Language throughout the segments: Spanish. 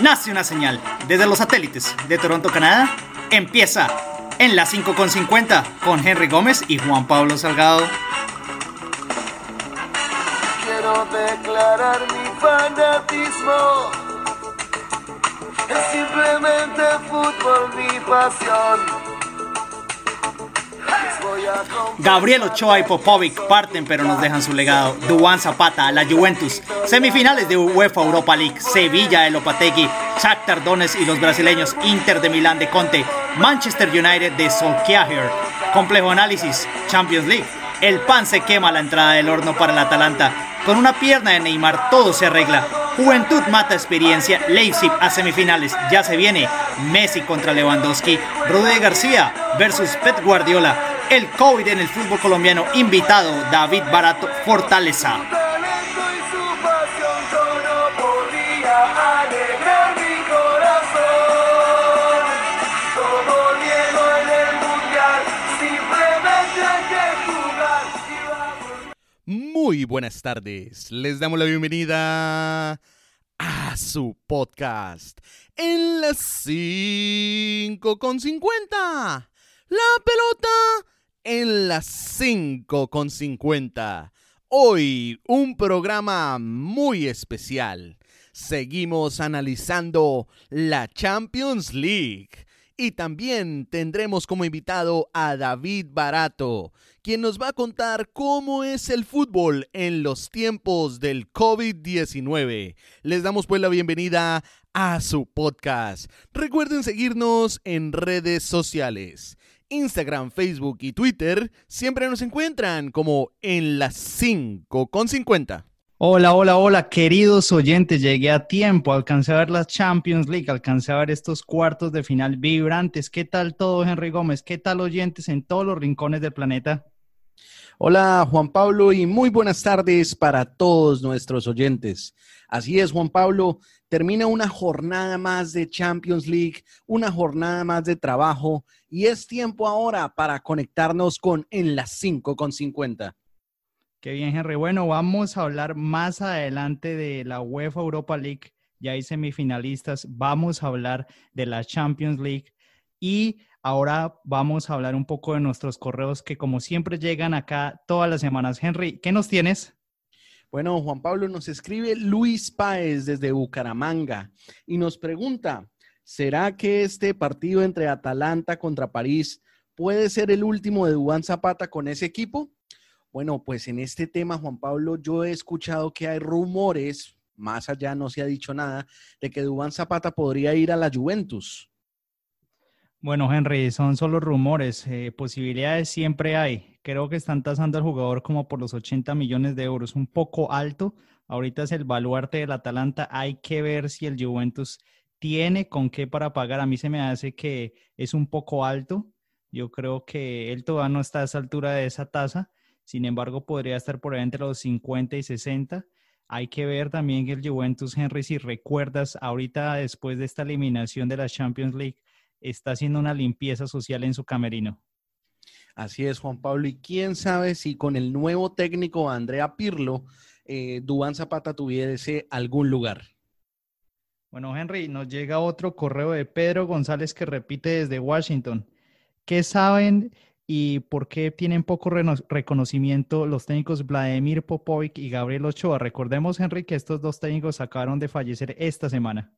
nace una señal desde los satélites de Toronto, Canadá. Empieza en la 5.50 con Henry Gómez y Juan Pablo Salgado. Quiero declarar mi fanatismo. Es simplemente fútbol mi pasión. Gabriel Ochoa y Popovic parten pero nos dejan su legado. Duan Zapata la Juventus. Semifinales de UEFA Europa League. Sevilla el Opategui. Shakhtar Donetsk y los brasileños Inter de Milán de Conte. Manchester United de Solskjaer. Complejo análisis. Champions League. El pan se quema a la entrada del horno para el Atalanta. Con una pierna de Neymar todo se arregla. Juventud mata experiencia. Leipzig a semifinales. Ya se viene. Messi contra Lewandowski. Rude García versus Pep Guardiola. El COVID en el fútbol colombiano. Invitado David Barato Fortaleza. Muy buenas tardes. Les damos la bienvenida a su podcast en las 5 con 50. La pelota en las 5 con 50. Hoy un programa muy especial. Seguimos analizando la Champions League. Y también tendremos como invitado a David Barato, quien nos va a contar cómo es el fútbol en los tiempos del COVID-19. Les damos pues la bienvenida a su podcast. Recuerden seguirnos en redes sociales. Instagram, Facebook y Twitter siempre nos encuentran como en las 5 con 50. Hola, hola, hola, queridos oyentes. Llegué a tiempo, alcancé a ver la Champions League, alcancé a ver estos cuartos de final vibrantes. ¿Qué tal todo, Henry Gómez? ¿Qué tal oyentes en todos los rincones del planeta? Hola, Juan Pablo, y muy buenas tardes para todos nuestros oyentes. Así es, Juan Pablo, termina una jornada más de Champions League, una jornada más de trabajo y es tiempo ahora para conectarnos con En las 5 con 50. Qué bien, Henry. Bueno, vamos a hablar más adelante de la UEFA Europa League. Ya hay semifinalistas. Vamos a hablar de la Champions League. Y ahora vamos a hablar un poco de nuestros correos que como siempre llegan acá todas las semanas. Henry, ¿qué nos tienes? Bueno, Juan Pablo nos escribe Luis Páez desde Bucaramanga y nos pregunta, ¿será que este partido entre Atalanta contra París puede ser el último de Dubán Zapata con ese equipo? Bueno, pues en este tema, Juan Pablo, yo he escuchado que hay rumores, más allá no se ha dicho nada, de que Dubán Zapata podría ir a la Juventus. Bueno, Henry, son solo rumores. Eh, posibilidades siempre hay. Creo que están tasando al jugador como por los 80 millones de euros, un poco alto. Ahorita es el baluarte del Atalanta. Hay que ver si el Juventus tiene con qué para pagar. A mí se me hace que es un poco alto. Yo creo que él todavía no está a esa altura de esa tasa. Sin embargo, podría estar por ahí entre los 50 y 60. Hay que ver también el Juventus, Henry, si recuerdas, ahorita después de esta eliminación de la Champions League, está haciendo una limpieza social en su camerino. Así es, Juan Pablo. Y quién sabe si con el nuevo técnico Andrea Pirlo, eh, Dubán Zapata tuviese algún lugar. Bueno, Henry, nos llega otro correo de Pedro González que repite desde Washington. ¿Qué saben y por qué tienen poco reconocimiento los técnicos Vladimir Popovic y Gabriel Ochoa? Recordemos, Henry, que estos dos técnicos acabaron de fallecer esta semana.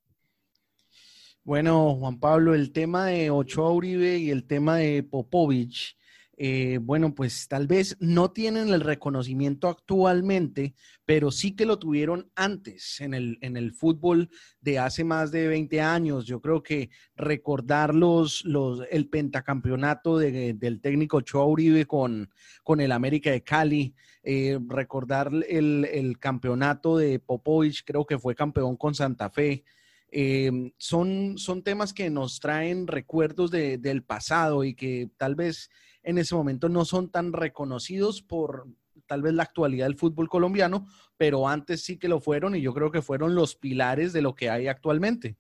Bueno, Juan Pablo, el tema de Ochoa Uribe y el tema de Popovich, eh, bueno, pues tal vez no tienen el reconocimiento actualmente, pero sí que lo tuvieron antes en el, en el fútbol de hace más de 20 años. Yo creo que recordar los, los, el pentacampeonato del técnico Ochoa Uribe con, con el América de Cali, eh, recordar el, el campeonato de Popovich, creo que fue campeón con Santa Fe. Em, son, son temas que nos traen recuerdos del pasado y que tal vez en ese momento no son tan reconocidos por tal vez la actualidad del fútbol colombiano, pero antes sí que lo fueron y yo creo que fueron los pilares de lo que hay actualmente.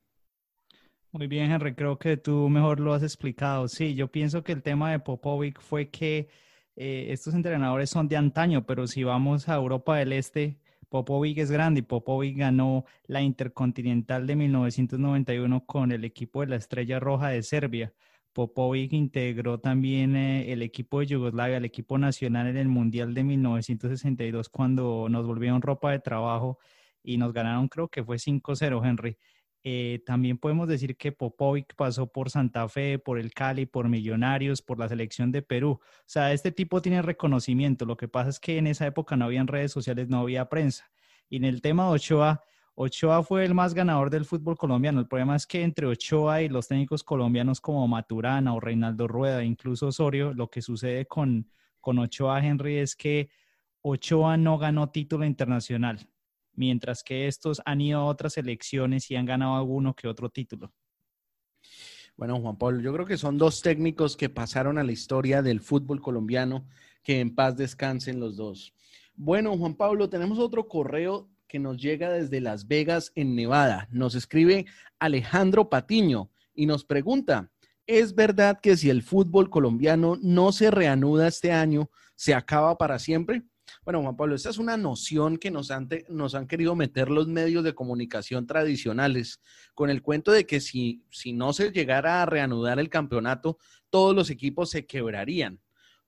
Muy bien, Henry, creo que tú mejor lo has explicado. Sí, yo pienso que el tema de Popovic fue que eh, estos entrenadores son de antaño, pero si vamos a Europa del Este, Popovic es grande y Popovic ganó la Intercontinental de 1991 con el equipo de la Estrella Roja de Serbia. Popovic integró también eh, el equipo de Yugoslavia, el equipo nacional en el Mundial de 1962 cuando nos volvieron ropa de trabajo y nos ganaron, creo que fue 5-0, Henry. Eh, también podemos decir que Popovic pasó por Santa Fe, por el Cali, por Millonarios, por la selección de Perú. O sea, este tipo tiene reconocimiento. Lo que pasa es que en esa época no habían redes sociales, no había prensa. Y en el tema de Ochoa, Ochoa fue el más ganador del fútbol colombiano. El problema es que entre Ochoa y los técnicos colombianos como Maturana o Reinaldo Rueda, incluso Osorio, lo que sucede con, con Ochoa Henry es que Ochoa no ganó título internacional mientras que estos han ido a otras elecciones y han ganado alguno que otro título. Bueno, Juan Pablo, yo creo que son dos técnicos que pasaron a la historia del fútbol colombiano, que en paz descansen los dos. Bueno, Juan Pablo, tenemos otro correo que nos llega desde Las Vegas, en Nevada. Nos escribe Alejandro Patiño y nos pregunta, ¿es verdad que si el fútbol colombiano no se reanuda este año, se acaba para siempre? Bueno, Juan Pablo, esta es una noción que nos han, querido meter los medios de comunicación tradicionales con el cuento de que si, no se llegara a reanudar el campeonato, todos los equipos se quebrarían.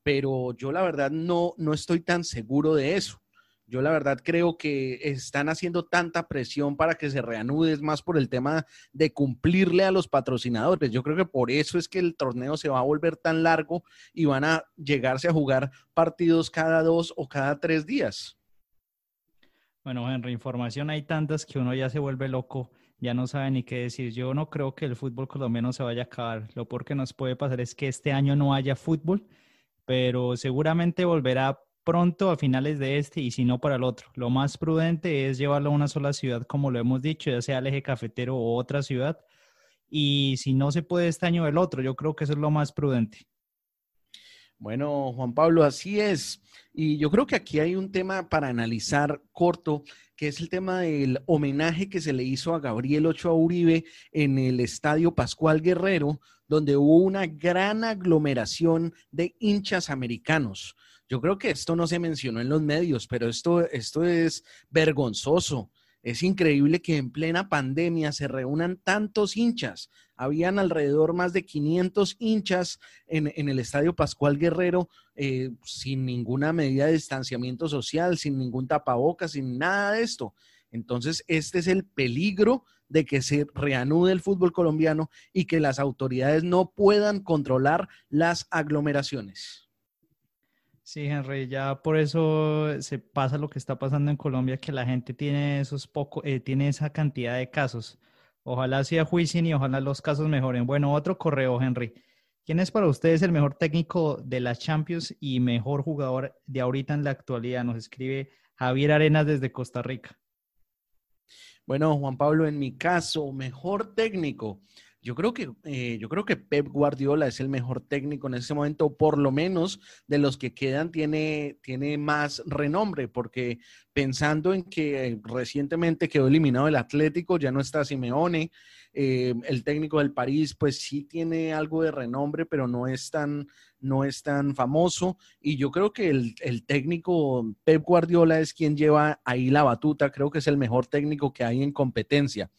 Pero yo la verdad no estoy tan seguro de eso. Yo la verdad creo que están haciendo tanta presión para que se reanude, es más por el tema de cumplirle a los patrocinadores. Yo creo que por eso es que el torneo se va a volver tan largo y van a llegarse a jugar partidos cada dos o cada tres días. Bueno, en reinformación hay tantas que uno ya se vuelve loco, ya no sabe ni qué decir. Yo no creo que el fútbol colombiano se vaya a acabar. Lo peor que nos puede pasar es que este año no haya fútbol, pero seguramente volverá pronto a finales de este y si no para el otro. Lo más prudente es llevarlo a una sola ciudad, como lo hemos dicho, ya sea el eje cafetero o otra ciudad. Y si no se puede este año, el otro. Yo creo que eso es lo más prudente. Bueno, Juan Pablo, así es. Y yo creo que aquí hay un tema para analizar corto, que es el tema del homenaje que se le hizo a Gabriel Ochoa Uribe en el Estadio Pascual Guerrero, donde hubo una gran aglomeración de hinchas americanos. Yo creo que esto no se mencionó en los medios, pero esto, esto es vergonzoso. Es increíble que en plena pandemia se reúnan tantos hinchas. Habían alrededor más de 500 hinchas en, el Estadio Pascual Guerrero eh, sin ninguna medida de distanciamiento social, sin ningún tapabocas, sin nada de esto. Entonces, este es el peligro de que se reanude el fútbol colombiano y que las autoridades no puedan controlar las aglomeraciones. Sí, Henry, ya por eso se pasa lo que está pasando en Colombia, que la gente tiene esos poco, eh, tiene esa cantidad de casos. Ojalá sea juicio y ojalá los casos mejoren. Bueno, otro correo, Henry. ¿Quién es para ustedes el mejor técnico de la Champions y mejor jugador de ahorita en la actualidad? Nos escribe Javier Arenas desde Costa Rica. Bueno, Juan Pablo, en mi caso, mejor técnico. Yo creo que, eh, yo creo que Pep Guardiola es el mejor técnico en ese momento, por lo menos de los que quedan tiene, tiene más renombre, porque pensando en que recientemente quedó eliminado el Atlético, ya no está Simeone, eh, el técnico del París, pues sí tiene algo de renombre, pero no es tan, no es tan famoso. Y yo creo que el, el técnico Pep Guardiola es quien lleva ahí la batuta, creo que es el mejor técnico que hay en competencia.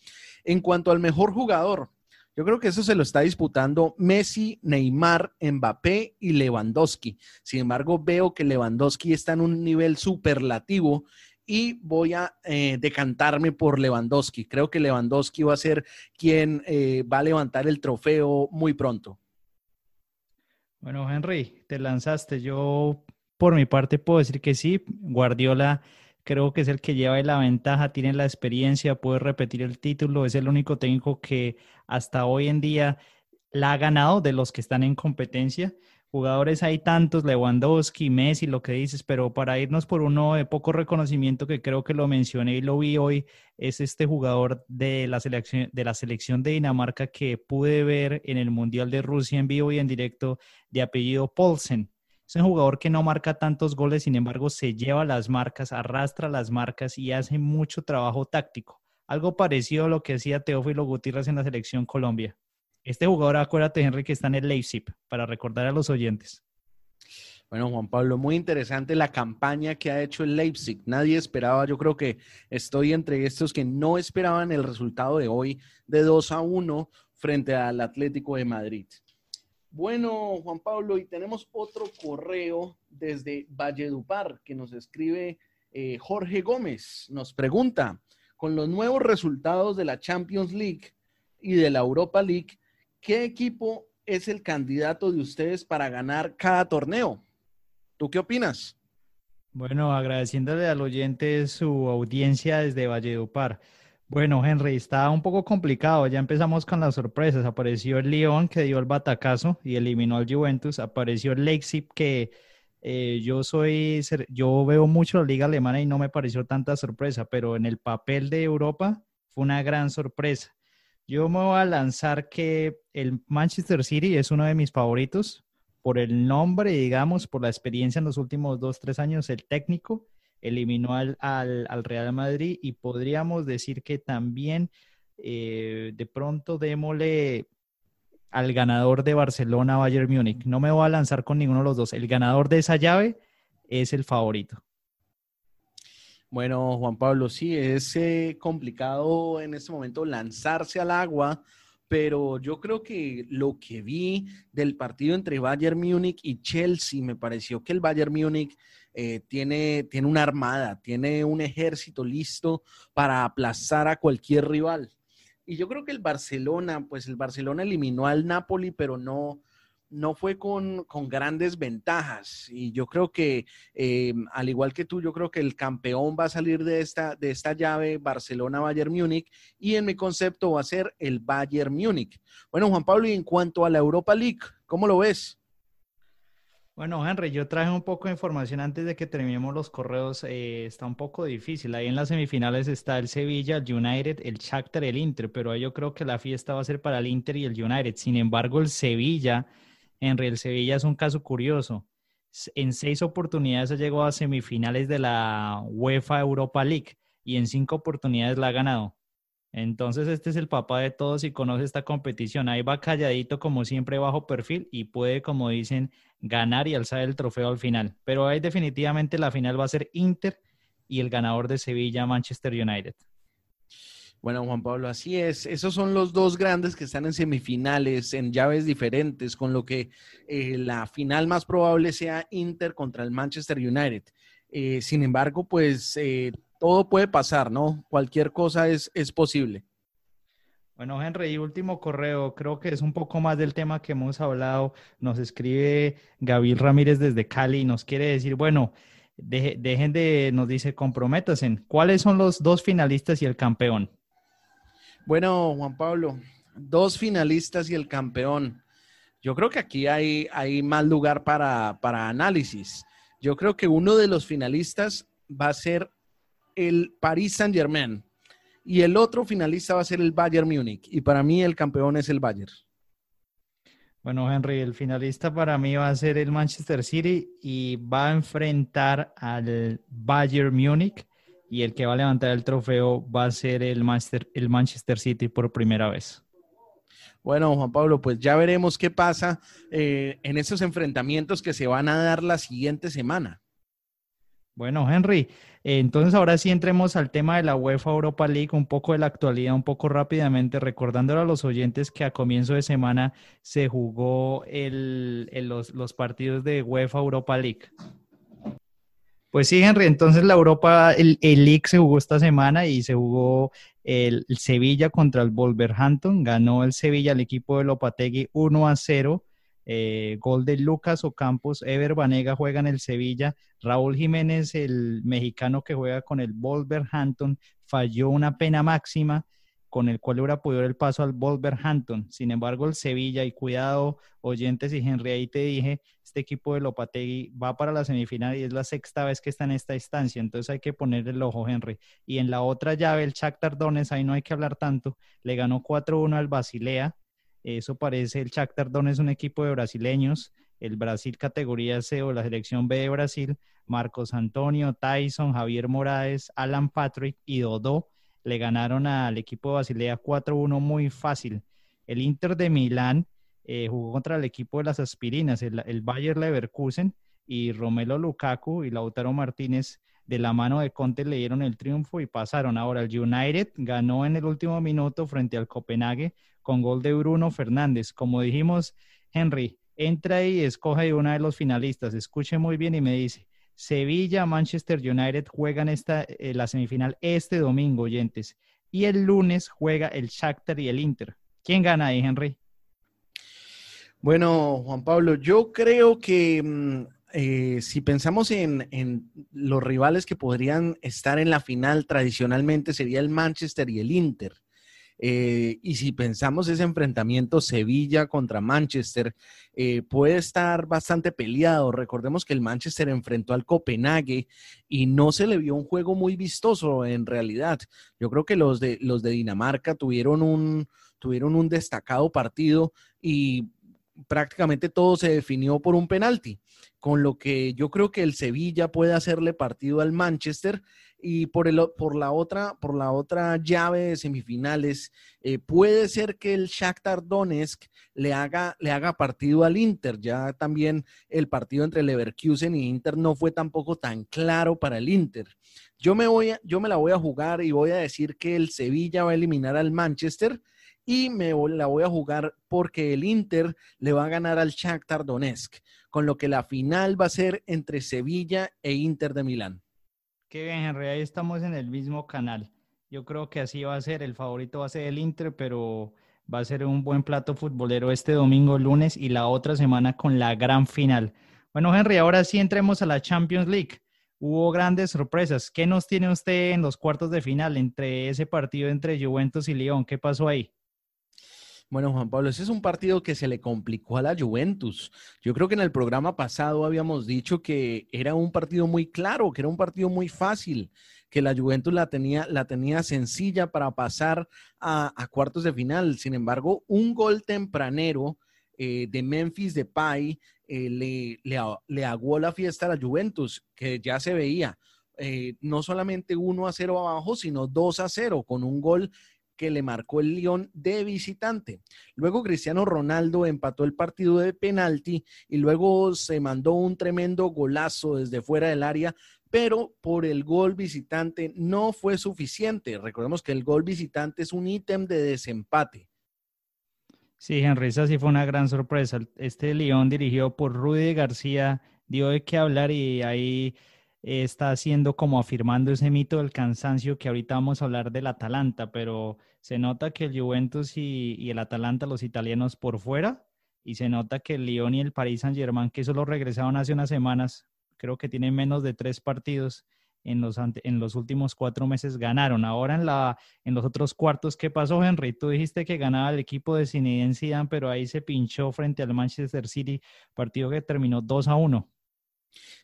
En cuanto al mejor jugador, yo creo que eso se lo está disputando Messi, Neymar, Mbappé y Lewandowski. Sin embargo, veo que Lewandowski está en un nivel superlativo y voy a eh, decantarme por Lewandowski. Creo que Lewandowski va a ser quien eh, va a levantar el trofeo muy pronto. Bueno, Henry, te lanzaste. Yo, por mi parte, puedo decir que sí. Guardiola creo que es el que lleva la ventaja, tiene la experiencia, puede repetir el título, es el único técnico que hasta hoy en día la ha ganado de los que están en competencia. Jugadores hay tantos, Lewandowski, Messi, lo que dices, pero para irnos por uno de poco reconocimiento que creo que lo mencioné y lo vi hoy, es este jugador de la selección de, la selección de Dinamarca que pude ver en el Mundial de Rusia en vivo y en directo de apellido Paulsen. Es un jugador que no marca tantos goles, sin embargo, se lleva las marcas, arrastra las marcas y hace mucho trabajo táctico. Algo parecido a lo que hacía Teófilo Gutiérrez en la selección Colombia. Este jugador, acuérdate, Henry, que está en el Leipzig, para recordar a los oyentes. Bueno, Juan Pablo, muy interesante la campaña que ha hecho el Leipzig. Nadie esperaba, yo creo que estoy entre estos que no esperaban el resultado de hoy de 2 a 1 frente al Atlético de Madrid. Bueno, Juan Pablo, y tenemos otro correo desde Valledupar que nos escribe eh, Jorge Gómez. Nos pregunta, con los nuevos resultados de la Champions League y de la Europa League, ¿qué equipo es el candidato de ustedes para ganar cada torneo? ¿Tú qué opinas? Bueno, agradeciéndole al oyente su audiencia desde Valledupar. Bueno, Henry, está un poco complicado. Ya empezamos con las sorpresas. Apareció el Lyon que dio el batacazo y eliminó al Juventus. Apareció el Leipzig que eh, yo soy, yo veo mucho la liga alemana y no me pareció tanta sorpresa, pero en el papel de Europa fue una gran sorpresa. Yo me voy a lanzar que el Manchester City es uno de mis favoritos por el nombre, digamos, por la experiencia en los últimos dos, tres años, el técnico eliminó al, Real Madrid y podríamos decir que también eh, de pronto démosle al ganador de Barcelona, Bayern Múnich. No me voy a lanzar con ninguno de los dos. El ganador de esa llave es el favorito. Bueno, Juan Pablo, sí, es eh, complicado en este momento lanzarse al agua pero yo creo que lo que vi del partido entre Bayern Múnich y Chelsea, me pareció que el Bayern Múnich eh, tiene, tiene una armada, tiene un ejército listo para aplazar a cualquier rival. Y yo creo que el Barcelona, pues el Barcelona eliminó al Napoli, pero no, no fue con, grandes ventajas. Y yo creo que, eh, al igual que tú, yo creo que el campeón va a salir de esta, de esta llave Barcelona-Bayern Múnich y en mi concepto va a ser el Bayern Múnich. Bueno, Juan Pablo, y en cuanto a la Europa League, ¿cómo lo ves? Bueno, Henry, yo traje un poco de información antes de que terminemos los correos. Eh, está un poco difícil. Ahí en las semifinales está el Sevilla, el United, el Shakhtar, el Inter, pero yo creo que la fiesta va a ser para el Inter y el United. Sin embargo, el Sevilla en Real Sevilla es un caso curioso. En seis oportunidades ha llegado a semifinales de la UEFA Europa League y en cinco oportunidades la ha ganado. Entonces este es el papá de todos y conoce esta competición. Ahí va calladito como siempre bajo perfil y puede, como dicen, ganar y alzar el trofeo al final. Pero ahí definitivamente la final va a ser Inter y el ganador de Sevilla, Manchester United. Bueno, Juan Pablo, así es. Esos son los dos grandes que están en semifinales, en llaves diferentes, con lo que eh, la final más probable sea Inter contra el Manchester United. Eh, sin embargo, pues eh, todo puede pasar, ¿no? Cualquier cosa es, es posible. Bueno, Henry, último correo, creo que es un poco más del tema que hemos hablado. Nos escribe Gabriel Ramírez desde Cali y nos quiere decir, bueno, dejen de, nos dice, comprométasen. ¿Cuáles son los dos finalistas y el campeón? Bueno, Juan Pablo, dos finalistas y el campeón. Yo creo que aquí hay, hay más lugar para, análisis. Yo creo que uno de los finalistas va a ser el Paris Saint Germain y el otro finalista va a ser el Bayern Múnich. Y para mí el campeón es el Bayern. Bueno, Henry, el finalista para mí va a ser el Manchester City y va a enfrentar al Bayern Múnich y el que va a levantar el trofeo va a ser el Manchester, el Manchester City por primera vez. Bueno, Juan Pablo, pues ya veremos qué pasa eh, en esos enfrentamientos que se van a dar la siguiente semana. Bueno, Henry, entonces ahora sí entremos al tema de la UEFA Europa League, un poco de la actualidad, un poco rápidamente, recordándole a los oyentes que a comienzo de semana se jugó los, los partidos de UEFA Europa League. Pues sí, Henry, entonces la Europa, el, el League se jugó esta semana y se jugó el, Sevilla contra el Wolverhampton. Ganó el Sevilla, el equipo de Lopategui 1 a 0. Eh, gol de Lucas Ocampos, Ever Banega juega en el Sevilla, Raúl Jiménez, el mexicano que juega con el Wolverhampton, falló una pena máxima con el cual hubiera podido el paso al Wolverhampton. Sin embargo, el Sevilla, y cuidado, oyentes y Henry, ahí te dije, este equipo de Lopategui va para la semifinal y es la sexta vez que está en esta instancia, entonces hay que poner el ojo, Henry. Y en la otra llave, el Shakhtar Donetsk, ahí no hay que hablar tanto, le ganó 4-1 al Basilea, eso parece, el Shakhtar Donetsk es un equipo de brasileños, el Brasil categoría C o la selección B de Brasil, Marcos Antonio, Tyson, Javier Morales, Alan Patrick y Dodó le ganaron al equipo de Basilea 4-1 muy fácil. El Inter de Milán eh, jugó contra el equipo de las aspirinas, el, Bayer Leverkusen, y Romelo Lukaku y Lautaro Martínez de la mano de Conte le dieron el triunfo y pasaron. Ahora el United ganó en el último minuto frente al Copenhague con gol de Bruno Fernández. Como dijimos, Henry, entra y escoge una de los finalistas. Escuche muy bien y me dice, Sevilla, Manchester United juegan esta, eh, la semifinal este domingo, oyentes. Y el lunes juega el Shakhtar y el Inter. ¿Quién gana ahí, Henry? Bueno, Juan Pablo, yo creo que mm, eh, si pensamos en, en, los rivales que podrían estar en la final, tradicionalmente sería el Manchester y el Inter. Eh, y si pensamos ese enfrentamiento Sevilla contra Manchester, eh, puede estar bastante peleado. Recordemos que el Manchester enfrentó al Copenhague y no se le vio un juego muy vistoso en realidad. Yo creo que los de, los de Dinamarca tuvieron un, tuvieron un destacado partido y prácticamente todo se definió por un penalti, con lo que yo creo que el Sevilla puede hacerle partido al Manchester y por, el, por, la, otra, por la otra llave de semifinales, eh, puede ser que el Shakhtar Donetsk le haga, le haga partido al Inter. Ya también el partido entre Leverkusen y Inter no fue tampoco tan claro para el Inter. Yo me, voy yo me la voy a jugar y voy a decir que el Sevilla va a eliminar al Manchester y me la voy a jugar porque el Inter le va a ganar al Shakhtar Donetsk, con lo que la final va a ser entre Sevilla e Inter de Milán. Qué bien, Henry, ahí estamos en el mismo canal. Yo creo que así va a ser. El favorito va a ser el Inter, pero va a ser un buen plato futbolero este domingo, lunes y la otra semana con la gran final. Bueno, Henry, ahora sí entremos a la Champions League. Hubo grandes sorpresas. ¿Qué nos tiene usted en los cuartos de final entre ese partido entre Juventus y Lyon? ¿Qué pasó ahí? Bueno, Juan Pablo, ese es un partido que se le complicó a la Juventus. Yo creo que en el programa pasado habíamos dicho que era un partido muy claro, que era un partido muy fácil, que la Juventus la tenía, la tenía sencilla para pasar a, cuartos de final. Sin embargo, un gol tempranero eh, de Memphis de Pai eh, le, le, aguó la fiesta a la Juventus, que ya se veía. Eh, no solamente 1 a 0 abajo, sino 2 a 0, con un gol que le marcó el León de visitante. Luego Cristiano Ronaldo empató el partido de penalti y luego se mandó un tremendo golazo desde fuera del área, pero por el gol visitante no fue suficiente. Recordemos que el gol visitante es un ítem de desempate. Sí, Henry, esa sí fue una gran sorpresa. Este León dirigido por Rudy García dio de qué hablar y ahí está haciendo como afirmando ese mito del cansancio que ahorita vamos a hablar del Atalanta, pero se nota que el Juventus y, el Atalanta, los italianos por fuera, y se nota que el Lyon y el Paris Saint Germain, que solo regresaron hace unas semanas, creo que tienen menos de tres partidos en los, en los últimos cuatro meses, ganaron. Ahora en, la, en los otros cuartos, ¿qué pasó, Henry? Tú dijiste que ganaba el equipo de Zinedine Zidane, pero ahí se pinchó frente al Manchester City, partido que terminó 2 a 1.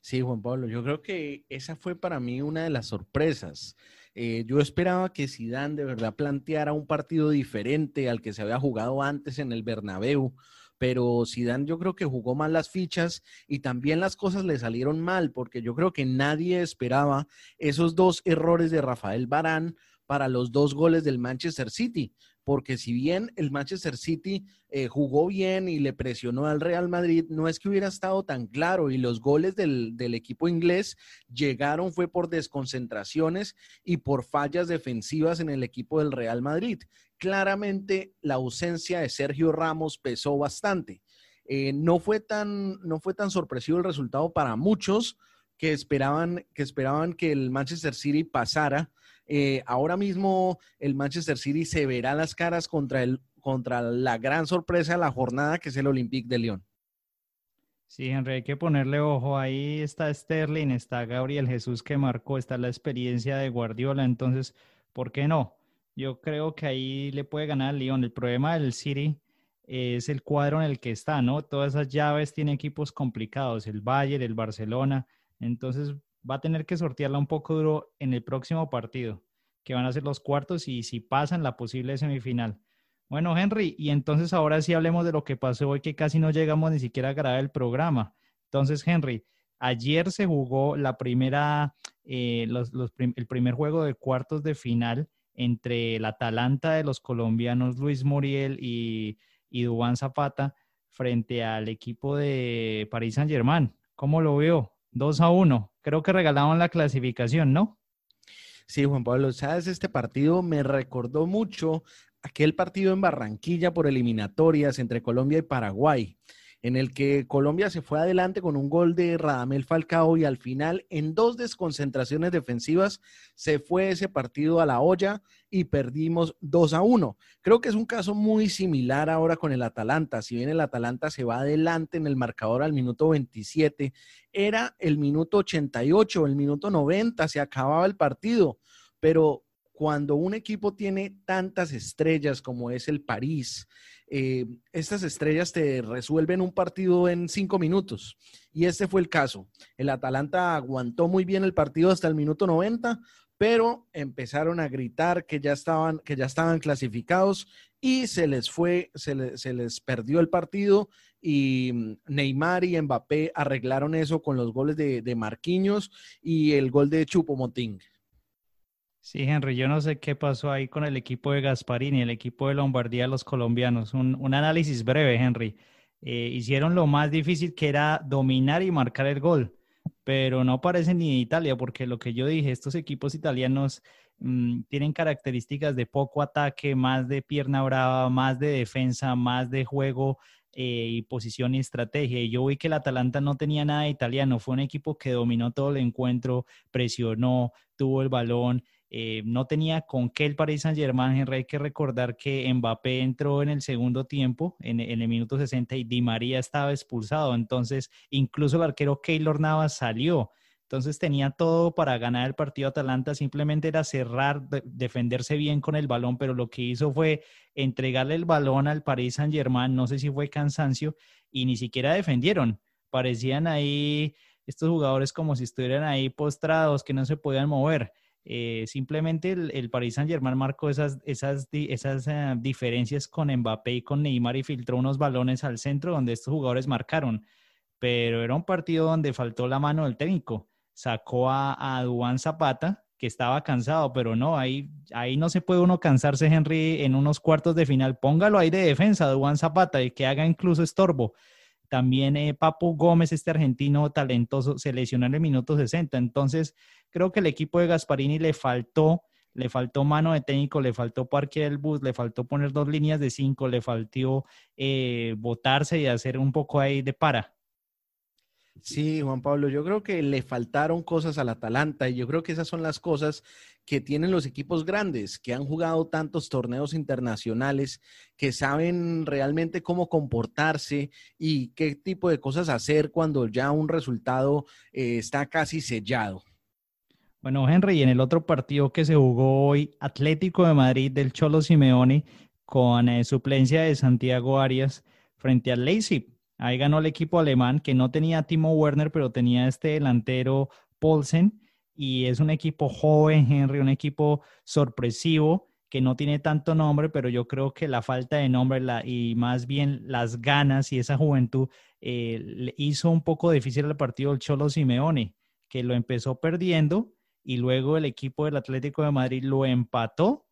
Sí, Juan Pablo, yo creo que esa fue para mí una de las sorpresas. Eh, yo esperaba que Zidane de verdad planteara un partido diferente al que se había jugado antes en el Bernabéu, pero Zidane yo creo que jugó mal las fichas y también las cosas le salieron mal, porque yo creo que nadie esperaba esos dos errores de Rafael Barán para los dos goles del Manchester City porque si bien el Manchester City eh, jugó bien y le presionó al Real Madrid, no es que hubiera estado tan claro y los goles del, equipo inglés llegaron fue por desconcentraciones y por fallas defensivas en el equipo del Real Madrid. Claramente la ausencia de Sergio Ramos pesó bastante. Eh, no, fue tan, no fue tan sorpresivo el resultado para muchos que esperaban, que esperaban que el Manchester City pasara eh, ahora mismo el Manchester City se verá las caras contra, el, contra la gran sorpresa de la jornada que es el Olympique de Lyon. Sí, Henry, hay que ponerle ojo. Ahí está Sterling, está Gabriel Jesús que marcó, está la experiencia de Guardiola. Entonces, ¿por qué no? Yo creo que ahí le puede ganar Lyon. El problema del City es el cuadro en el que está, ¿no? Todas esas llaves tienen equipos complicados, el Bayern, el Barcelona. Entonces, va a tener que sortearla un poco duro en el próximo partido, que van a ser los cuartos y si pasan la posible semifinal. Bueno, Henry, y entonces ahora sí hablemos de lo que pasó hoy, que casi no llegamos ni siquiera a grabar el programa. Entonces, Henry, ayer se jugó la primera, eh, el primer juego de cuartos de final entre el Atalanta de los colombianos Luis Muriel y, y Dubán Zapata frente al equipo de París Saint Germain ¿Cómo lo vio? 2 a 1. Creo que regalaban la clasificación, ¿no? Sí, Juan Pablo, sabes, este partido me recordó mucho aquel partido en Barranquilla por eliminatorias entre Colombia y Paraguay en el que Colombia se fue adelante con un gol de Radamel Falcao y al final en dos desconcentraciones defensivas se fue ese partido a la olla y perdimos 2 a 1. Creo que es un caso muy similar ahora con el Atalanta. Si bien el Atalanta se va adelante en el marcador al minuto 27, era el minuto 88, el minuto 90, se acababa el partido, pero cuando un equipo tiene tantas estrellas como es el París, eh, estas estrellas te resuelven un partido en cinco minutos. Y este fue el caso. El Atalanta aguantó muy bien el partido hasta el minuto 90, pero empezaron a gritar que ya estaban, que ya estaban clasificados y se les fue, se, les perdió el partido y mm, Neymar y Mbappé arreglaron eso con los goles de, de Marquinhos y el gol de Chupo Motín. Sí, Henry, yo no sé qué pasó ahí con el equipo de Gasparini, el equipo de Lombardía, los colombianos. Un, análisis breve, Henry. Eh, hicieron lo más difícil que era dominar y marcar el gol, pero no parecen ni de Italia, porque lo que yo dije, estos equipos italianos mm, tienen características de poco ataque, más de pierna brava, más de defensa, más de juego eh, y posición y estrategia. Y yo vi que el Atalanta no tenía nada de italiano, fue un equipo que dominó todo el encuentro, presionó, tuvo el balón eh, no tenía con qué el Paris Saint Germain, Henry, hay que recordar que Mbappé entró en el segundo tiempo, en, el minuto 60, y Di María estaba expulsado, entonces incluso el arquero Keylor Navas salió. Entonces tenía todo para ganar el partido Atalanta, simplemente era cerrar, defenderse bien con el balón, pero lo que hizo fue entregarle el balón al Paris Saint Germain, no sé si fue cansancio, y ni siquiera defendieron. Parecían ahí estos jugadores como si estuvieran ahí postrados, que no se podían mover. Eh, simplemente el, Paris Saint Germain marcó esas, esas, esas eh, diferencias con Mbappé y con Neymar y filtró unos balones al centro donde estos jugadores marcaron. Pero era un partido donde faltó la mano del técnico. Sacó a, a Duan Zapata, que estaba cansado, pero no, ahí, ahí no se puede uno cansarse, Henry, en unos cuartos de final. Póngalo ahí de defensa, Duan Zapata, y que haga incluso estorbo. También eh, Papu Gómez, este argentino talentoso, se lesionó en el minuto 60. Entonces, creo que el equipo de Gasparini le faltó, le faltó mano de técnico, le faltó parque del bus, le faltó poner dos líneas de cinco, le faltó eh, botarse y hacer un poco ahí de para. Sí, Juan Pablo, yo creo que le faltaron cosas al Atalanta y yo creo que esas son las cosas que tienen los equipos grandes, que han jugado tantos torneos internacionales, que saben realmente cómo comportarse y qué tipo de cosas hacer cuando ya un resultado eh, está casi sellado. Bueno, Henry, y en el otro partido que se jugó hoy, Atlético de Madrid del Cholo Simeone con eh, suplencia de Santiago Arias frente al Leipzig. Ahí ganó el equipo alemán que no tenía Timo Werner, pero tenía este delantero Paulsen y es un equipo joven, Henry, un equipo sorpresivo que no tiene tanto nombre, pero yo creo que la falta de nombre y más bien las ganas y esa juventud eh, le hizo un poco difícil el partido el Cholo Simeone, que lo empezó perdiendo y luego el equipo del Atlético de Madrid lo empató,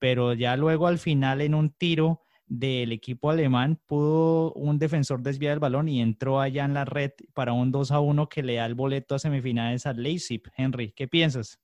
pero ya luego al final en un tiro del equipo alemán, pudo un defensor desviar el balón y entró allá en la red para un 2 a 1 que le da el boleto a semifinales al Leipzig. Henry, ¿qué piensas?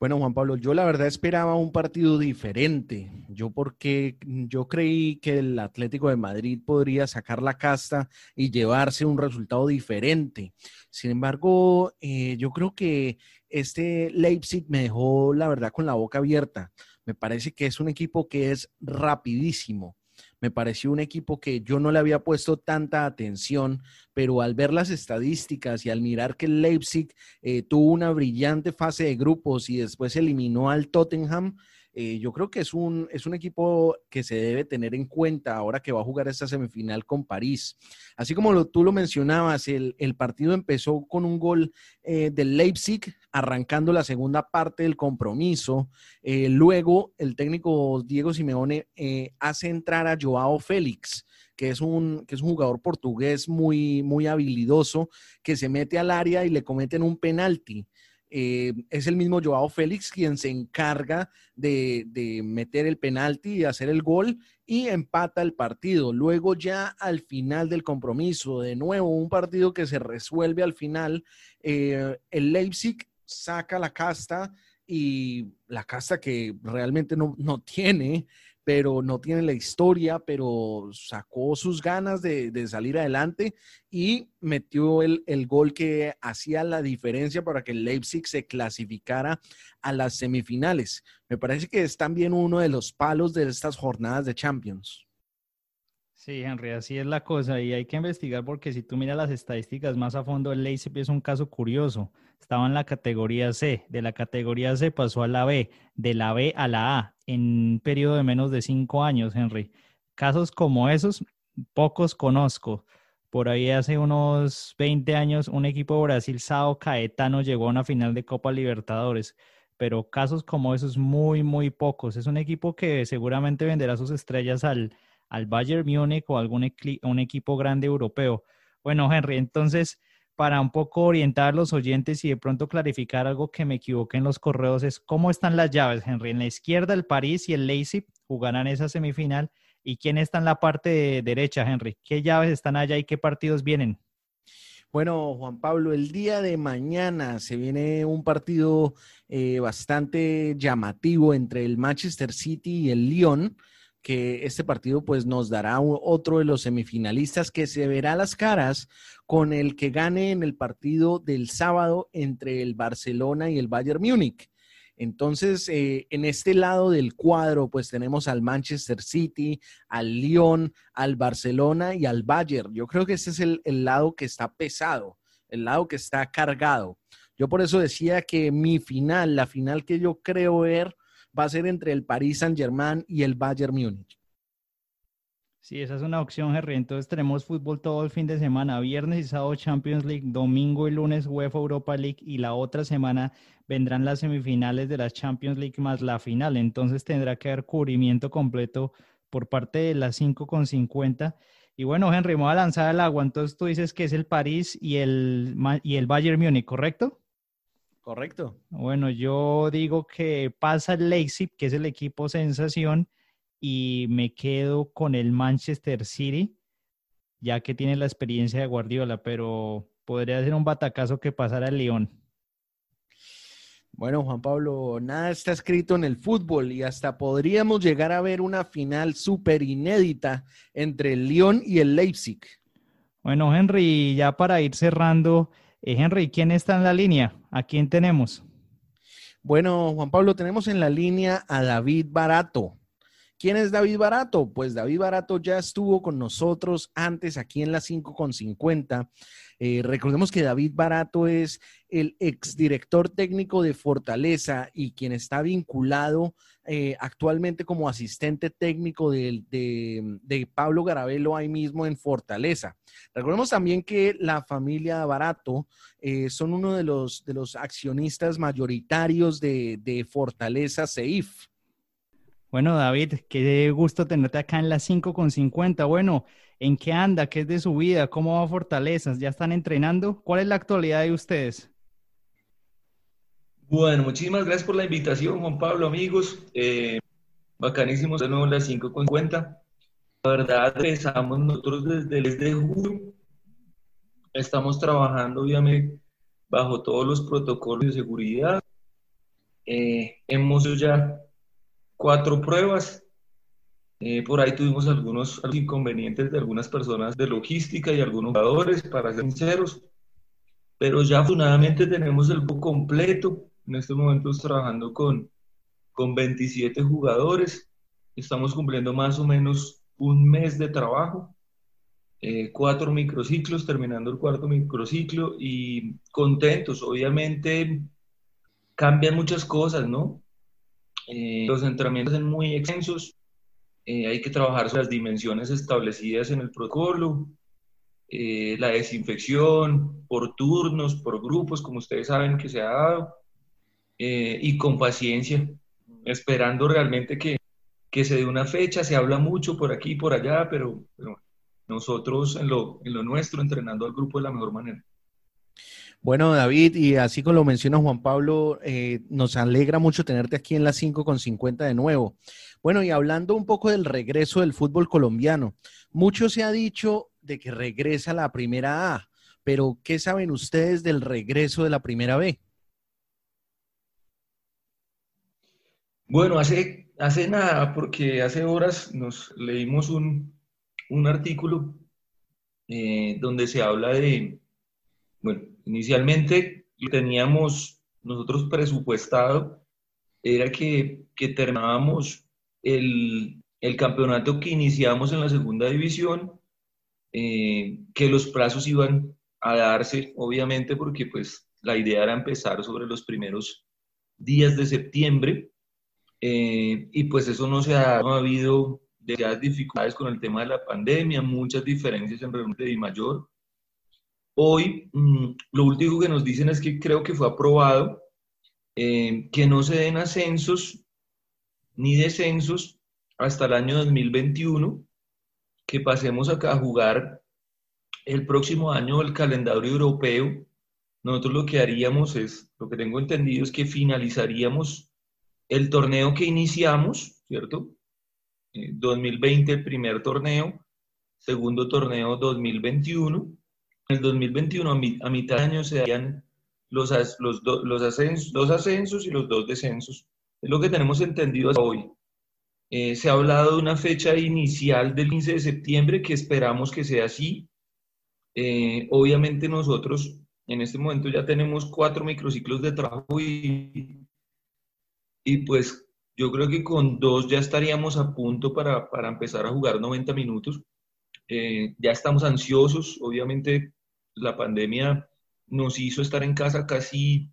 Bueno, Juan Pablo, yo la verdad esperaba un partido diferente. Yo porque yo creí que el Atlético de Madrid podría sacar la casta y llevarse un resultado diferente. Sin embargo, eh, yo creo que este Leipzig me dejó la verdad con la boca abierta. Me parece que es un equipo que es rapidísimo. Me pareció un equipo que yo no le había puesto tanta atención, pero al ver las estadísticas y al mirar que Leipzig eh, tuvo una brillante fase de grupos y después eliminó al Tottenham, eh, yo creo que es un, es un equipo que se debe tener en cuenta ahora que va a jugar esta semifinal con París. Así como tú lo mencionabas, el, partido empezó con un gol eh, del Leipzig, arrancando la segunda parte del compromiso. Eh, luego, el técnico Diego Simeone hace entrar a Joao Félix que es un, que es un jugador portugués muy, muy habilidoso, que se mete al área y le cometen un penalti. Eh, es el mismo Joao Félix quien se encarga de, de, meter el penalti y hacer el gol y empata el partido. Luego ya al final del compromiso, de nuevo un partido que se resuelve al final, eh, el Leipzig saca la casta y la casta que realmente no, no tiene pero no tiene la historia, pero sacó sus ganas de, salir adelante y metió el, gol que hacía la diferencia para que Leipzig se clasificara a las semifinales. Me parece que es también uno de los palos de estas jornadas de Champions. Sí, Henry, así es la cosa y hay que investigar porque si tú miras las estadísticas más a fondo, el Leipzig es un caso curioso. Estaba en la categoría C, de la categoría C pasó a la B, de la B a la A en un periodo de menos de cinco años, Henry. Casos como esos, pocos conozco. Por ahí hace unos 20 años, un equipo de Brasil, Sao Caetano, llegó a una final de Copa Libertadores pero casos como esos muy, muy pocos. Es un equipo que seguramente venderá sus estrellas al, al Bayern Múnich o algún un equipo grande europeo. Bueno, Henry, entonces, para un poco orientar a los oyentes y de pronto clarificar algo que me equivoqué en los correos, es cómo están las llaves, Henry. En la izquierda, el París y el Leipzig jugarán esa semifinal. ¿Y quién está en la parte derecha, Henry? ¿Qué llaves están allá y qué partidos vienen? Bueno, Juan Pablo, el día de mañana se viene un partido eh, bastante llamativo entre el Manchester City y el Lyon que este partido pues nos dará otro de los semifinalistas que se verá las caras con el que gane en el partido del sábado entre el Barcelona y el Bayern Múnich. Entonces, eh, en este lado del cuadro, pues tenemos al Manchester City, al Lyon, al Barcelona y al Bayern. Yo creo que ese es el, el lado que está pesado, el lado que está cargado. Yo por eso decía que mi final, la final que yo creo ver, va a ser entre el Paris Saint-Germain y el Bayern Múnich. Sí, esa es una opción, Henry. Entonces tenemos fútbol todo el fin de semana, viernes y sábado Champions League, domingo y lunes UEFA Europa League y la otra semana vendrán las semifinales de la Champions League más la final. Entonces tendrá que haber cubrimiento completo por parte de las 5.50. Y bueno, Henry, me voy a lanzar al agua. Entonces tú dices que es el París y el, y el Bayern Múnich, ¿correcto? Correcto. Bueno, yo digo que pasa el Leipzig, que es el equipo sensación, y me quedo con el Manchester City, ya que tiene la experiencia de Guardiola, pero podría ser un batacazo que pasara el León. Bueno, Juan Pablo, nada está escrito en el fútbol y hasta podríamos llegar a ver una final súper inédita entre el León y el Leipzig. Bueno, Henry, ya para ir cerrando, eh, Henry, ¿quién está en la línea? ¿A quién tenemos? Bueno, Juan Pablo, tenemos en la línea a David Barato. ¿Quién es David Barato? Pues David Barato ya estuvo con nosotros antes aquí en la 5 con 50 eh, recordemos que David Barato es el exdirector técnico de Fortaleza y quien está vinculado eh, actualmente como asistente técnico de, Pablo Garabelo ahí mismo en Fortaleza. Recordemos también que la familia Barato eh, son uno de los, de los accionistas mayoritarios de, de Fortaleza CEIF. Bueno, David, qué gusto tenerte acá en las 5 con 50. Bueno, ¿En qué anda? ¿Qué es de su vida? ¿Cómo va Fortalezas? ¿Ya están entrenando? ¿Cuál es la actualidad de ustedes? Bueno, muchísimas gracias por la invitación, Juan Pablo, amigos. Eh, bacanísimos de nuevo en las 5.50. La verdad, empezamos nosotros desde el mes de julio. Estamos trabajando, obviamente, bajo todos los protocolos de seguridad. Eh, hemos ya cuatro pruebas eh, por ahí tuvimos algunos inconvenientes de algunas personas de logística y algunos jugadores, para ser sinceros, pero ya afortunadamente tenemos el grupo completo. En estos momentos trabajando con, con 27 jugadores. Estamos cumpliendo más o menos un mes de trabajo, eh, cuatro microciclos, terminando el cuarto microciclo y contentos. Obviamente cambian muchas cosas, ¿no? Eh, los entrenamientos son muy extensos, eh, hay que trabajar sobre las dimensiones establecidas en el protocolo, eh, la desinfección por turnos, por grupos, como ustedes saben que se ha dado, eh, y con paciencia, esperando realmente que, que, se dé una fecha. Se habla mucho por aquí y por allá, pero, pero nosotros en lo, en lo nuestro, entrenando al grupo de la mejor manera. Bueno, David, y así como lo menciona Juan Pablo, eh, nos alegra mucho tenerte aquí en las 5 con 50 de nuevo. Bueno, y hablando un poco del regreso del fútbol colombiano, mucho se ha dicho de que regresa la primera A, pero ¿qué saben ustedes del regreso de la primera B? Bueno, hace, hace nada, porque hace horas nos leímos un, artículo eh, donde se habla de, bueno, inicialmente teníamos nosotros presupuestado, era que, terminábamos el, campeonato que iniciamos en la segunda división, eh, que los plazos iban a darse, obviamente, porque pues la idea era empezar sobre los primeros días de septiembre eh, y pues eso no se ha, no ha habido dificultades con el tema de la pandemia, muchas diferencias en relación de mayor. Hoy, mm, lo último que nos dicen es que creo que fue aprobado eh, que no se den ascensos ni descensos hasta el año 2021, que pasemos acá a jugar el próximo año el calendario europeo. Nosotros lo que haríamos es, lo que tengo entendido es que finalizaríamos el torneo que iniciamos, ¿cierto? 2020 eh, el primer torneo, segundo torneo 2021. En el 2021 a, mitad de año se darían los, los, los ascensos, dos ascensos y los dos descensos. Es lo que tenemos entendido hasta hoy. Eh, se ha hablado de una fecha inicial del 15 de septiembre que esperamos que sea así. Eh, obviamente nosotros en este momento ya tenemos cuatro microciclos de trabajo y y pues yo creo que con dos ya estaríamos a punto para, para empezar a jugar 90 minutos. Eh, ya estamos ansiosos, obviamente la pandemia nos hizo estar en casa casi,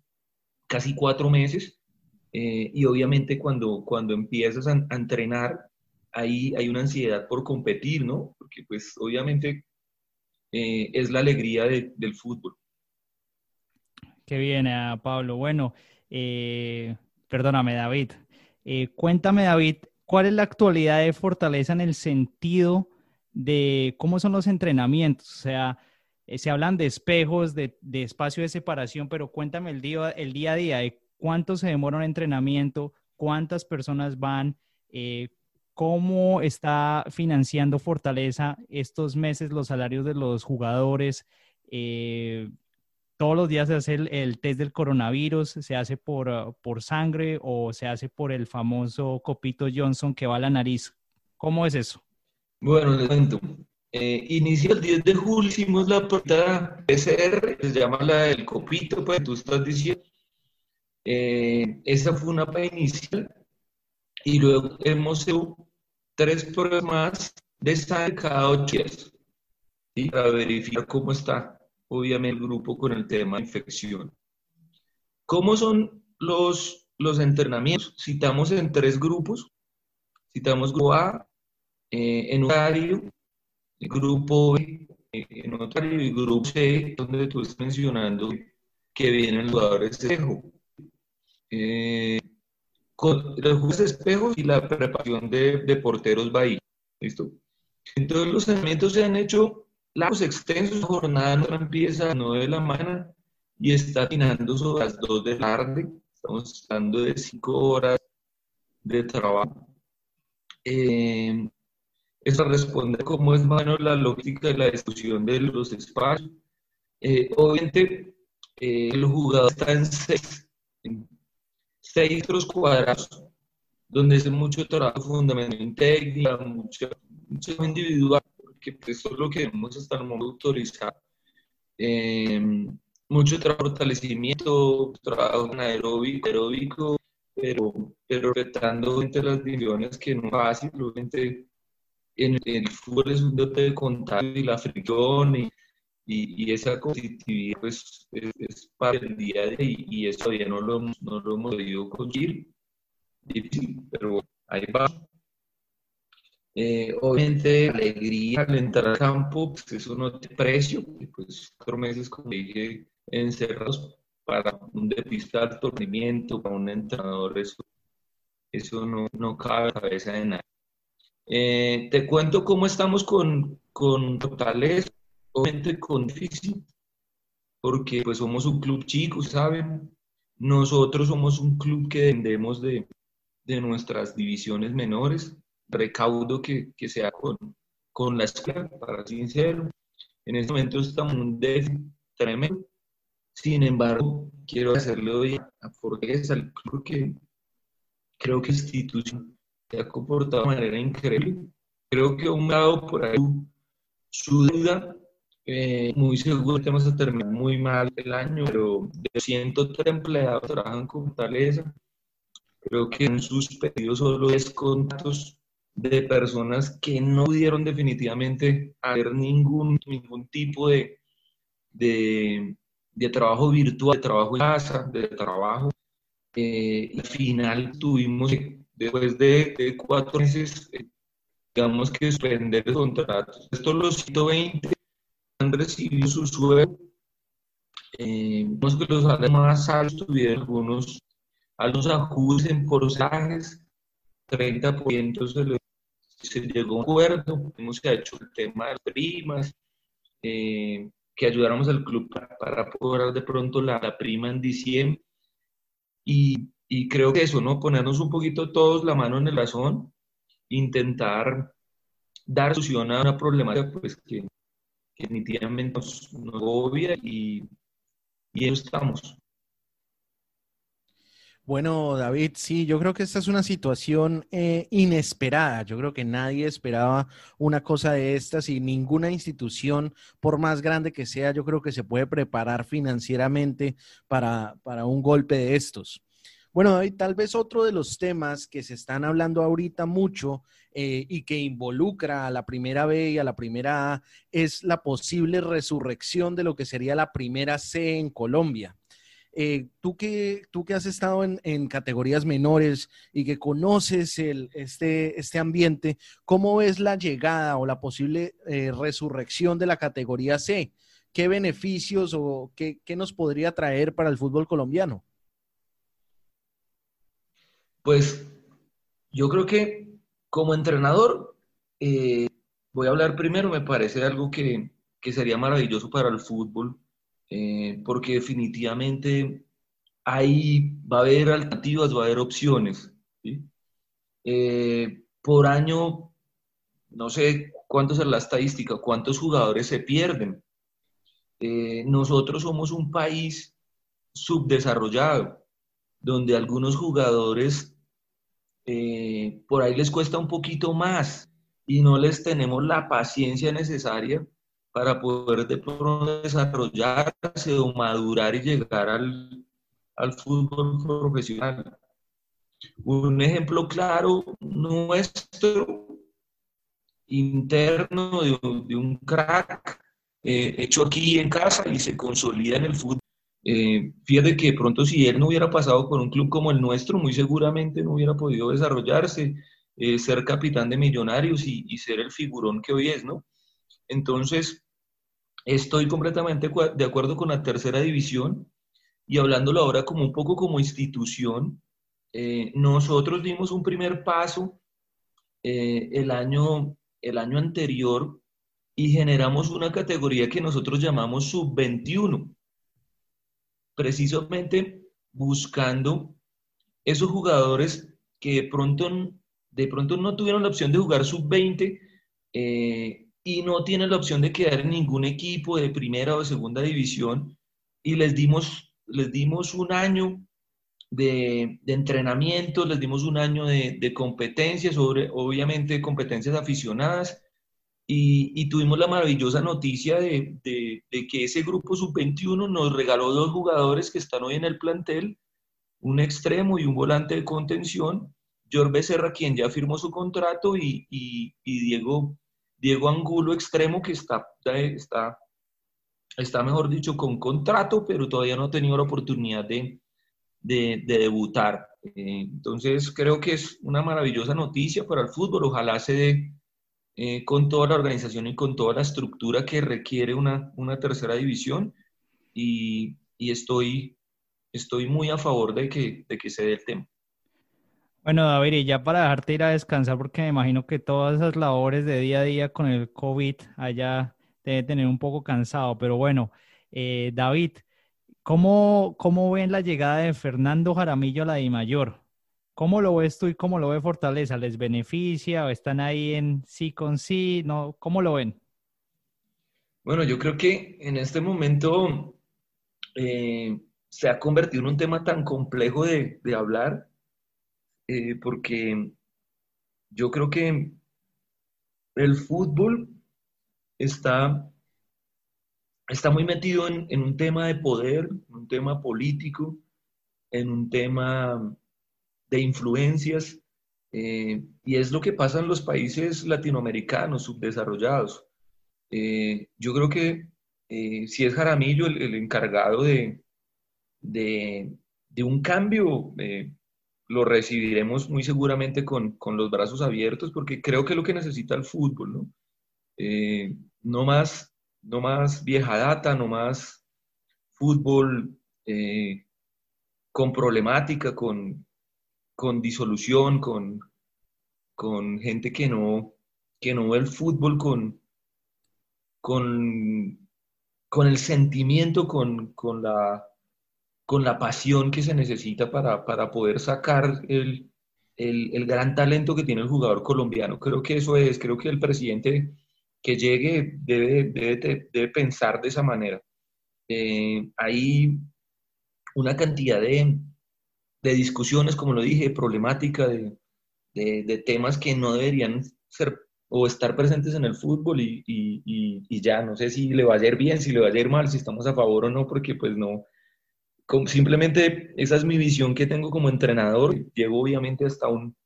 casi cuatro meses eh, y obviamente cuando, cuando empiezas a, entrenar, ahí hay una ansiedad por competir, ¿no? Porque pues obviamente eh, es la alegría del fútbol. Qué bien, Pablo. Bueno, perdóname, David. Eh, cuéntame, David, ¿cuál es la actualidad de Fortaleza en el sentido de cómo son los entrenamientos? O sea, eh, se hablan de espejos, de, espacio de separación, pero cuéntame el día, el día a día de cuánto se demora un entrenamiento, cuántas personas van, eh, cómo está financiando Fortaleza estos meses los salarios de los jugadores, todos los días se hace el, test del coronavirus, se hace por, uh, por sangre o se hace por el famoso copito Johnson que va a la nariz. ¿Cómo es eso? Bueno, les cuento. Eh, el 10 de julio, hicimos la prueba PCR, se llama la del copito, pues tú estás diciendo. Eh, esa fue una prueba inicial y luego hemos hecho tres pruebas más de sangre cada ocho días para verificar cómo está obviamente el grupo con el tema de infección. ¿Cómo son los, los entrenamientos? Citamos en tres grupos. Citamos grupo A eh, en horario, grupo B eh, en horario y grupo C, donde tú estás mencionando que vienen los jugadores de espejo. Eh, con los jugadores de espejo y la preparación de, de porteros Bahía. ¿Listo? Entonces los entrenamientos se han hecho largos, extensos, jornada no empieza a las 9 de la mañana y está terminando sobre las 2 de la tarde. Estamos hablando de 5 horas de trabajo. Eh, eso responde cómo es más la lógica de la discusión de los espacios. Eh, obviamente, eh, el jugador está en 6 seis metros cuadrados, donde es mucho trabajo fundamental en técnica, mucho, mucho individual que pues, eso es lo que hemos hasta el momento autorizado. Eh, mucho trabajo fortalecimiento, trabajo aeróbico, pero, pero respetando entre las divisiones que no es fácil, obviamente en el fútbol es un dote de contacto y la fricción y, y, esa competitividad pues es, para el día de día y, eso todavía no lo, no lo hemos podido conseguir. Difícil, pero ahí va. Eh, obviamente, alegría al entrar al campo, pues eso no tiene precio, pues cuatro meses, como dije, encerrados para un depista de alto rendimiento, para un entrenador, eso, eso no, no cabe en la cabeza de nadie. Eh, te cuento cómo estamos con, con Fortaleza, obviamente con difícil. porque pues somos un club chico, ¿saben? Nosotros somos un club que dependemos de, de nuestras divisiones menores, recaudo que, que sea con, con la escuela, para ser sincero. En este momento estamos en un déficit tremendo. Sin embargo, quiero hacerle hoy a Forges, al club que creo que institución se ha comportado de manera increíble. Creo que un lado por ahí su duda, eh, muy seguro que vamos a terminar muy mal el año, pero de 103 empleados trabajan con Fortaleza. Creo que han suspendido solo 10 contratos de personas que no pudieron definitivamente hacer ningún, ningún tipo de, de, de trabajo virtual, de trabajo en casa, de trabajo. Eh, al final tuvimos, después de, de cuatro meses, eh, digamos que suspender contratos. Estos los 120 han recibido su sueldo. Eh, que los más altos tuvieron algunos, algunos ajustes en porcentajes, 30% se, le, se llegó a un acuerdo, hemos hecho el tema de las primas, eh, que ayudáramos al club para, para poder de pronto la, la, prima en diciembre. Y, y creo que eso, ¿no? Ponernos un poquito todos la mano en el razón intentar dar solución a una problemática pues, que, que definitivamente nos, nos obvia y, y eso estamos. Bueno, David, sí, yo creo que esta es una situación eh, inesperada. Yo creo que nadie esperaba una cosa de estas y ninguna institución, por más grande que sea, yo creo que se puede preparar financieramente para, para un golpe de estos. Bueno, y tal vez otro de los temas que se están hablando ahorita mucho eh, y que involucra a la primera B y a la primera A es la posible resurrección de lo que sería la primera C en Colombia. Eh, tú, que, tú que has estado en, categorías menores y que conoces este, este ambiente, ¿cómo ves la llegada o la posible eh, resurrección de la categoría C? ¿Qué beneficios o qué, qué nos podría traer para el fútbol colombiano? Pues yo creo que como entrenador, eh, voy a hablar primero, me parece algo que, que sería maravilloso para el fútbol, eh, porque definitivamente ahí va a haber alternativas, va a haber opciones. Eh, por año, no sé cuánto es la estadística, cuántos jugadores se pierden. Nosotros somos un país subdesarrollado, donde algunos jugadores eh, por ahí les cuesta un poquito más y no les tenemos la paciencia necesaria para poder de desarrollarse o madurar y llegar al, al fútbol profesional. Un ejemplo claro nuestro interno de un, de un crack eh, hecho aquí en casa y se consolida en el fútbol eh, fíjate que pronto si él no hubiera pasado por un club como el nuestro, muy seguramente no hubiera podido desarrollarse, eh, ser capitán de millonarios y, y, ser el figurón que hoy es, ¿no? Entonces, estoy completamente de acuerdo con la tercera división y hablándolo ahora como un poco como institución, eh, nosotros dimos un primer paso eh, el, año, el año anterior y generamos una categoría que nosotros llamamos sub-21 precisamente buscando esos jugadores que de pronto, de pronto no tuvieron la opción de jugar sub-20 eh, y no tienen la opción de quedar en ningún equipo de primera o de segunda división y les dimos, les dimos un año de, de entrenamiento, les dimos un año de, de competencias, sobre, obviamente competencias aficionadas y, tuvimos la maravillosa noticia de, que ese grupo sub-21 nos regaló dos jugadores que están hoy en el plantel, un extremo y un volante de contención, George Becerra, quien ya firmó su contrato, y, Diego, Diego Angulo, extremo, que está, está, está, mejor dicho, con contrato, pero todavía no ha tenido la oportunidad de, debutar. Eh, entonces, creo que es una maravillosa noticia para el fútbol. Ojalá se dé eh, con toda la organización y con toda la estructura que requiere una, una tercera división y, y, estoy, estoy muy a favor de que, de que se dé el tema. Bueno, David, y ya para dejarte ir a descansar, porque me imagino que todas esas labores de día a día con el COVID allá debe tener un poco cansado, pero bueno, Eh, David, ¿cómo, ¿cómo ven la llegada de Fernando Jaramillo a la Di Mayor? ¿Cómo lo ves tú y cómo lo ve Fortaleza? ¿Les beneficia o están ahí en sí con sí? No, ¿Cómo lo ven? Bueno, yo creo que en este momento eh, se ha convertido en un tema tan complejo de, hablar, eh, porque yo creo que el fútbol está, está muy metido en, en un tema de poder, un tema político, en un tema de influencias, eh, y es lo que pasa en los países latinoamericanos subdesarrollados. Eh, yo creo que eh, si es Jaramillo el, encargado de, de, un cambio, lo recibiremos muy seguramente con, los brazos abiertos, porque creo que es lo que necesita el fútbol, ¿no? no, más, no más vieja data, no más fútbol con problemática, con, con disolución, con, con gente que no, que no ve el fútbol con, con, con el sentimiento, con, con, la, con la pasión que se necesita para, para poder sacar el, el, el, gran talento que tiene el jugador colombiano. Creo que eso es, creo que el presidente que llegue debe, debe, debe pensar de esa manera. Eh, hay una cantidad de, de discusiones, como lo dije, problemática, de, de, temas que no deberían ser o estar presentes en el fútbol y, y, ya, no sé si le va a ir bien, si le va a ir mal, si estamos a favor o no, porque pues no, simplemente esa es mi visión que tengo como entrenador, llego obviamente hasta un,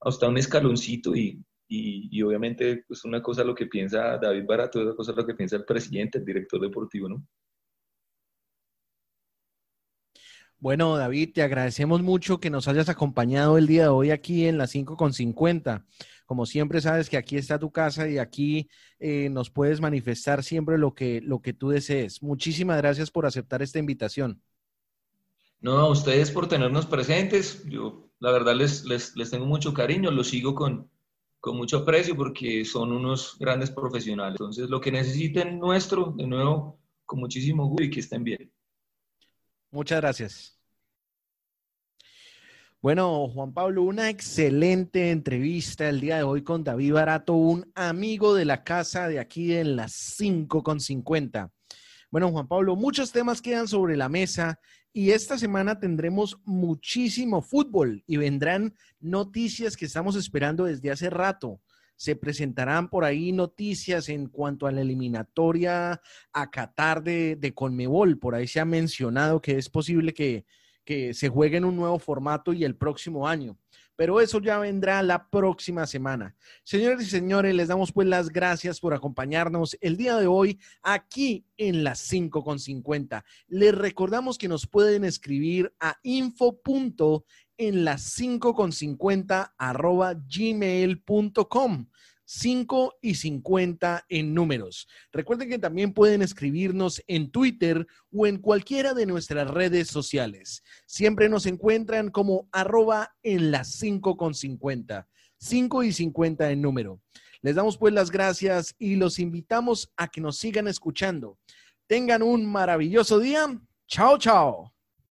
hasta un escaloncito y, y, obviamente pues una cosa lo que piensa David Barato, otra cosa lo que piensa el presidente, el director deportivo, ¿no? Bueno, David, te agradecemos mucho que nos hayas acompañado el día de hoy aquí en las 5 con 50. Como siempre sabes que aquí está tu casa y aquí eh, nos puedes manifestar siempre lo que, lo que tú desees. Muchísimas gracias por aceptar esta invitación. No, a ustedes por tenernos presentes. Yo, la verdad, les, les, les tengo mucho cariño, los sigo con, con mucho aprecio porque son unos grandes profesionales. Entonces, lo que necesiten nuestro, de nuevo, con muchísimo gusto y que estén bien. Muchas gracias. Bueno, Juan Pablo, una excelente entrevista el día de hoy con David Barato, un amigo de la casa de aquí en las 5 con 50. Bueno, Juan Pablo, muchos temas quedan sobre la mesa y esta semana tendremos muchísimo fútbol y vendrán noticias que estamos esperando desde hace rato se presentarán por ahí noticias en cuanto a la eliminatoria a Qatar de, de Conmebol. Por ahí se ha mencionado que es posible que, que se juegue en un nuevo formato y el próximo año. Pero eso ya vendrá la próxima semana. Señores y señores, les damos pues las gracias por acompañarnos el día de hoy aquí en las 5 con 50. Les recordamos que nos pueden escribir a info en las 5 con 50 arroba gmail.com. 5 y 50 en números. Recuerden que también pueden escribirnos en Twitter o en cualquiera de nuestras redes sociales. Siempre nos encuentran como arroba en las 5 con 50. 5 y 50 en número. Les damos pues las gracias y los invitamos a que nos sigan escuchando. Tengan un maravilloso día. Chao, chao.